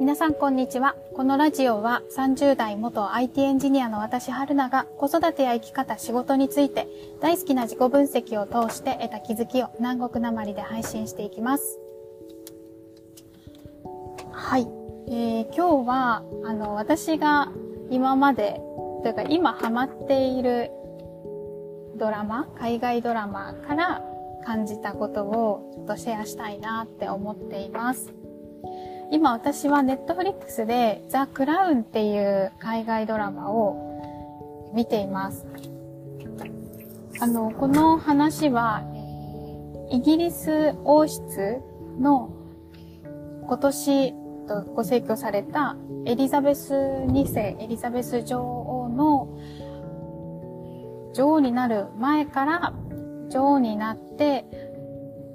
皆さんこんにちは。このラジオは30代元 IT エンジニアの私春菜が子育てや生き方、仕事について大好きな自己分析を通して得た気づきを南国なまりで配信していきます。はい。えー、今日は、あの、私が今まで、というか今ハマっているドラマ、海外ドラマから感じたことをちょっとシェアしたいなって思っています。今私はネットフリックスでザ・クラウンっていう海外ドラマを見ています。あの、この話は、イギリス王室の今年ご逝去されたエリザベス2世、エリザベス女王の女王になる前から女王になって、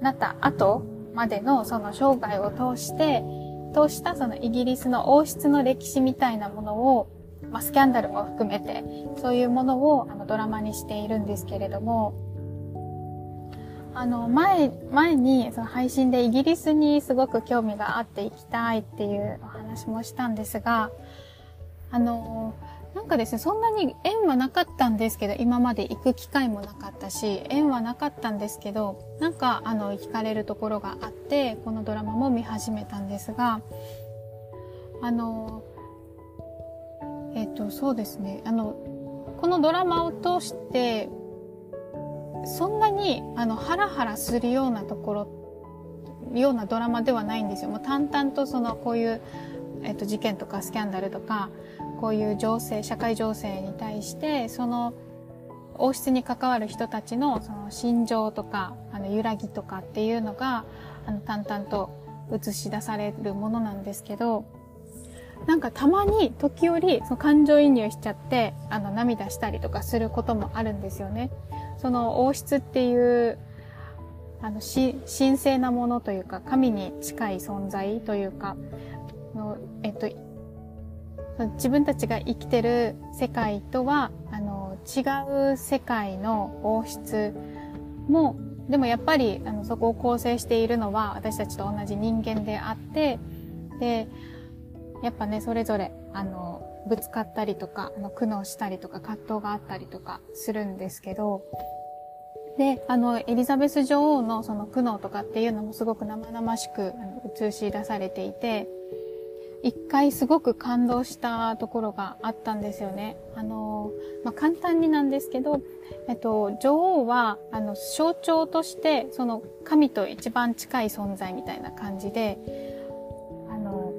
なった後までのその生涯を通して、としたそのイギリスの王室の歴史みたいなものを、まあ、スキャンダルも含めて、そういうものをあのドラマにしているんですけれども、あの、前、前にその配信でイギリスにすごく興味があって行きたいっていうお話もしたんですが、あの、なんかですね、そんなに縁はなかったんですけど、今まで行く機会もなかったし、縁はなかったんですけど、なんか、あの、惹かれるところがあって、このドラマも見始めたんですが、あの、えっ、と、そうですね、あの、このドラマを通して、そんなに、あの、ハラハラするようなところ、ようなドラマではないんですよ。もう淡々とその、こういう、えっ、と、事件とかスキャンダルとか、こういう情勢社会情勢に対してその王室に関わる人たちのその心情とかあの揺らぎとかっていうのがあの淡々と映し出されるものなんですけどなんかたまに時折その感情移入しちゃってあの涙したりとかすることもあるんですよね。その王室っていうあの神聖なものというか神に近い存在というかの、えっと、自分たちが生きてる世界とはあの違う世界の王室もでもやっぱりあのそこを構成しているのは私たちと同じ人間であってでやっぱねそれぞれあのぶつかったりとかあの苦悩したりとか葛藤があったりとかするんですけどであのエリザベス女王のその苦悩とかっていうのもすごく生々しく映し出されていて一回すごく感動したところがあったんですよね。あの、まあ、簡単になんですけど、えっと、女王は、あの、象徴として、その、神と一番近い存在みたいな感じで、あの、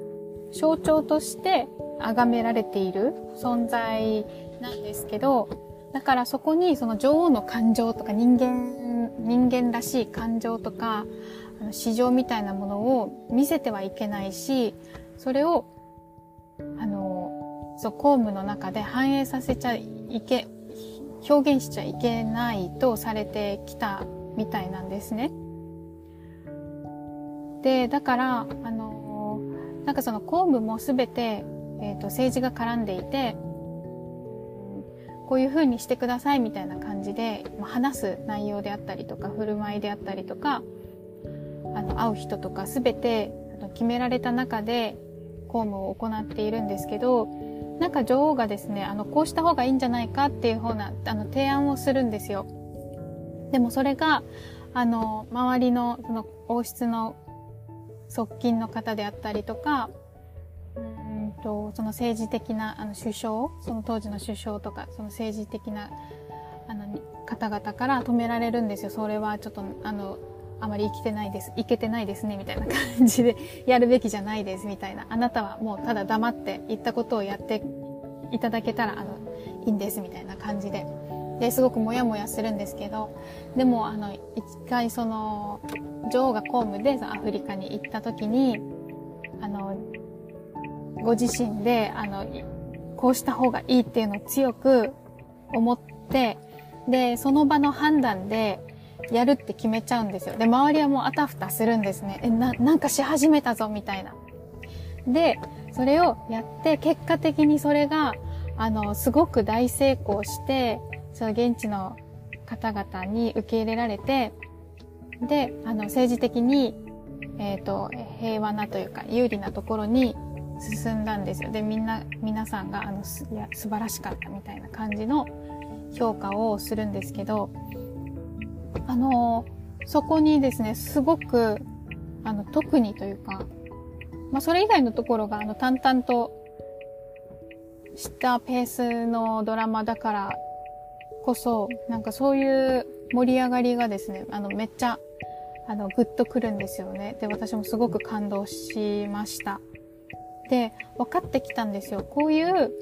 象徴として崇められている存在なんですけど、だからそこにその女王の感情とか人間、人間らしい感情とか、市場みたいなものを見せてはいけないし、それを、あの、そう、公務の中で反映させちゃいけ、表現しちゃいけないとされてきたみたいなんですね。で、だから、あの、なんかその公務もすべて、えっ、ー、と、政治が絡んでいて、こういう風にしてくださいみたいな感じで、話す内容であったりとか、振る舞いであったりとか、あの、会う人とかすべて決められた中で、公務を行っているんですけどなんか女王がですねあのこうした方がいいんじゃないかっていう方なあの提案をするんですよ。でもそれがあの周りのその王室の側近の方であったりとかうんとその政治的なあの首相その当時の首相とかその政治的なあの方々から止められるんですよ。それはちょっとあのあまり生きてないです、いけてないですね、みたいな感じで、やるべきじゃないです、みたいな。あなたはもうただ黙って言ったことをやっていただけたら、あの、いいんです、みたいな感じで。で、すごくモヤモヤするんですけど、でも、あの、一回その、女王が公務でアフリカに行った時に、あの、ご自身で、あの、こうした方がいいっていうのを強く思って、で、その場の判断で、やるって決めちゃうんですよ。で、周りはもうあたふたするんですね。え、な、なんかし始めたぞ、みたいな。で、それをやって、結果的にそれが、あの、すごく大成功して、その現地の方々に受け入れられて、で、あの、政治的に、えっ、ー、と、平和なというか、有利なところに進んだんですよ。で、みんな、皆さんが、あの、いや、素晴らしかったみたいな感じの評価をするんですけど、あの、そこにですね、すごく、あの、特にというか、まあ、それ以外のところが、あの、淡々としたペースのドラマだからこそ、なんかそういう盛り上がりがですね、あの、めっちゃ、あの、グッとくるんですよね。で、私もすごく感動しました。で、分かってきたんですよ。こういう、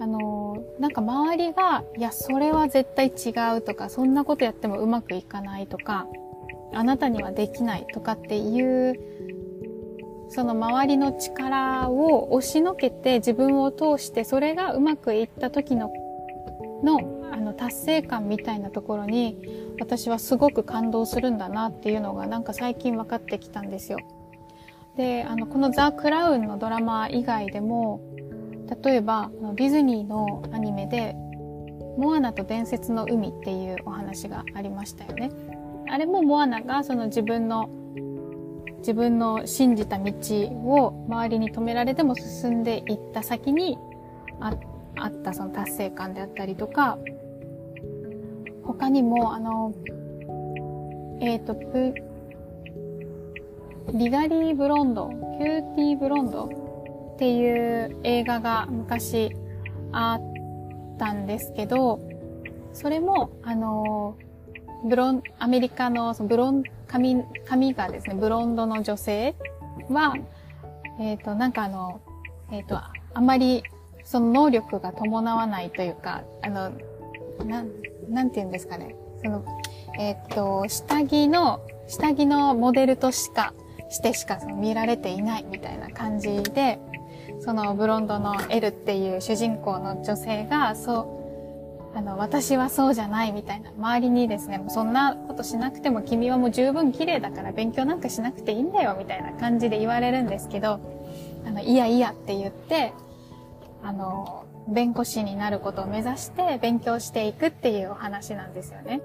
あの、なんか周りが、いや、それは絶対違うとか、そんなことやってもうまくいかないとか、あなたにはできないとかっていう、その周りの力を押しのけて自分を通してそれがうまくいった時の、の、あの、達成感みたいなところに、私はすごく感動するんだなっていうのがなんか最近分かってきたんですよ。で、あの、このザ・クラウンのドラマ以外でも、例えば、ディズニーのアニメで、モアナと伝説の海っていうお話がありましたよね。あれもモアナがその自分の、自分の信じた道を周りに止められても進んでいった先にああったその達成感であったりとか、他にも、あの、えっ、ー、と、プ、Legally Blonde、キューティー・ブロンドっていう映画が昔あったんですけど、それも、あの、ブロン、アメリカのそのブロン、髪、髪がですね、ブロンドの女性は、えっ、ー、と、なんかあの、えっ、ー、と、あまりその能力が伴わないというか、あの、なん、なんて言うんですかね。その、えっ、ー、と、下着の、下着のモデルとしか、してしかその見られていないみたいな感じで、そのブロンドのエルっていう主人公の女性が、そう、あの、私はそうじゃないみたいな、周りにですね、もうそんなことしなくても君はもう十分綺麗だから勉強なんかしなくていいんだよみたいな感じで言われるんですけど、あの、いやいやって言って、あの、弁護士になることを目指して勉強していくっていうお話なんですよね。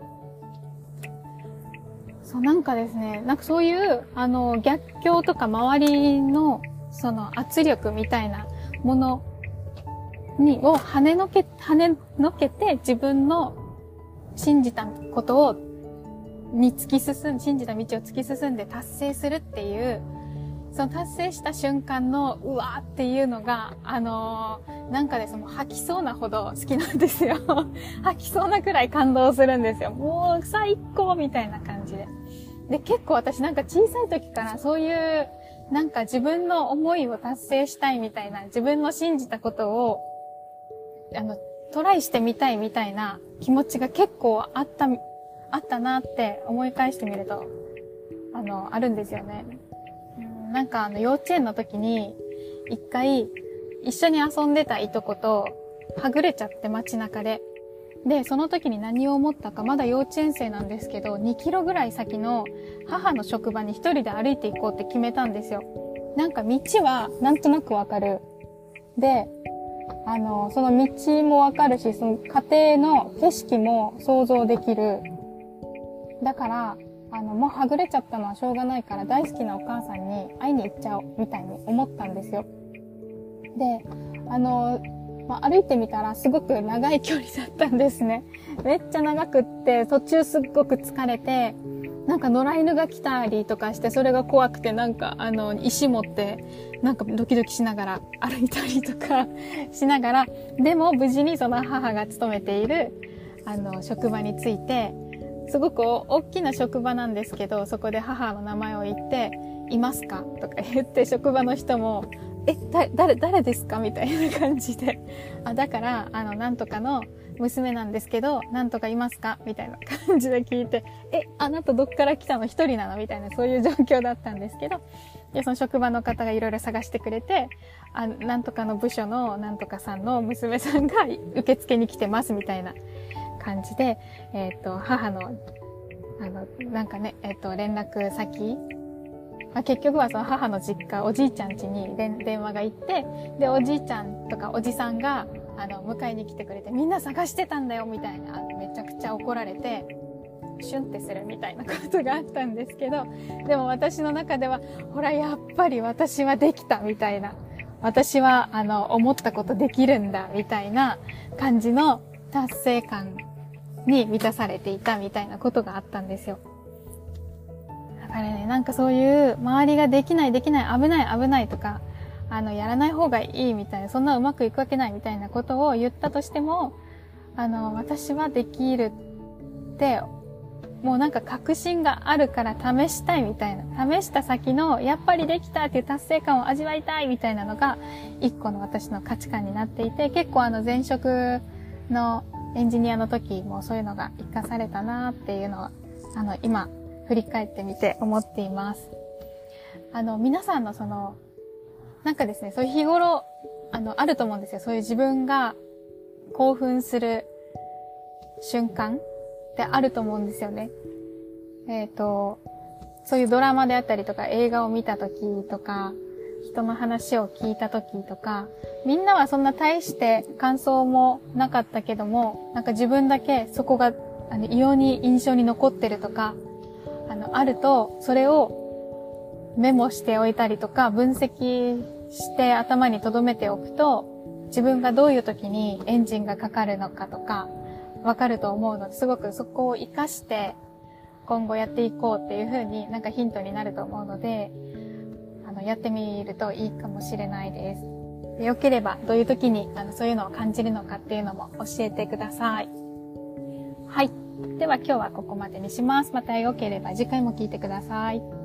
そう、なんかですね、なんかそういう、あの、逆境とか周りの、その圧力みたいなものに、を跳ねのけ、跳ねのけて自分の信じたことを、に突き進ん、信じた道を突き進んで達成するっていう、その達成した瞬間の、うわーっていうのが、あのー、なんかですもう吐きそうなほど好きなんですよ。吐きそうなくらい感動するんですよ。もう最高みたいな感じで。で、結構私なんか小さい時からそういう、なんか自分の思いを達成したいみたいな、自分の信じたことを、あの、トライしてみたいみたいな気持ちが結構あった、あったなって思い返してみると、あの、あるんですよね。なんかあの幼稚園の時に、一回、一緒に遊んでたいとこと、はぐれちゃって街中で。で、その時に何を思ったか、まだ幼稚園生なんですけど、2キロぐらい先の母の職場に一人で歩いて行こうって決めたんですよ。なんか道はなんとなくわかる。で、あの、その道もわかるし、その家庭の景色も想像できる。だから、あの、もうはぐれちゃったのはしょうがないから大好きなお母さんに会いに行っちゃおう、みたいに思ったんですよ。で、あの、まあ、歩いてみたらすごく長い距離だったんですね。めっちゃ長くって、途中すっごく疲れて、なんか野良犬が来たりとかして、それが怖くて、なんか、あの、石持って、なんかドキドキしながら歩いたりとか しながら、でも無事にその母が勤めている、あの、職場に着いて、すごく大きな職場なんですけど、そこで母の名前を言って、いますか？とか言って、職場の人も、え、誰、誰ですか？みたいな感じで。あ、だから、あの、なんとかの娘なんですけど、なんとかいますか？みたいな感じで聞いて、え、あなたどっから来たの？一人なの？みたいな、そういう状況だったんですけど、で、その職場の方がいろいろ探してくれて、あ、なんとかの部署のなんとかさんの娘さんが受付に来てますみたいな感じで、えっ、ー、と、母の、あの、なんかね、えっ、ー、と、連絡先まあ、結局はその母の実家、おじいちゃん家に電話が行って、で、おじいちゃんとかおじさんが、あの、迎えに来てくれて、みんな探してたんだよ、みたいな、めちゃくちゃ怒られて、シュンってするみたいなことがあったんですけど、でも私の中では、ほら、やっぱり私はできた、みたいな。私は、あの、思ったことできるんだ、みたいな感じの達成感に満たされていたみたいなことがあったんですよ。だからね、なんかそういう周りができないできない危ない危ないとか、あの、やらない方がいいみたいな、そんなうまくいくわけないみたいなことを言ったとしても、あの、私はできるってもうなんか確信があるから試したいみたいな。試した先の、やっぱりできたっていう達成感を味わいたいみたいなのが、一個の私の価値観になっていて、結構あの前職のエンジニアの時もそういうのが活かされたなっていうのは、あの、今、振り返ってみて思っています。あの、皆さんのその、なんかですね、そういう日頃、あの、あると思うんですよ。そういう自分が興奮する瞬間ってあると思うんですよね。えっ、ー、と、そういうドラマであったりとか映画を見た時とか、人の話を聞いた時とか、みんなはそんな大して感想もなかったけども、なんか自分だけそこがあの異様に印象に残ってるとか、あの、あると、それをメモしておいたりとか、分析して頭に留めておくと、自分がどういう時にエンジンがかかるのかとか、わかると思うので、すごくそこを活かして、今後やっていこうっていうふうになんかヒントになると思うので、あの、やってみるといいかもしれないです。でよければ、どういう時にあのそういうのを感じるのかっていうのも教えてください。はい。では今日はここまでにします。またよければ次回も聞いてください。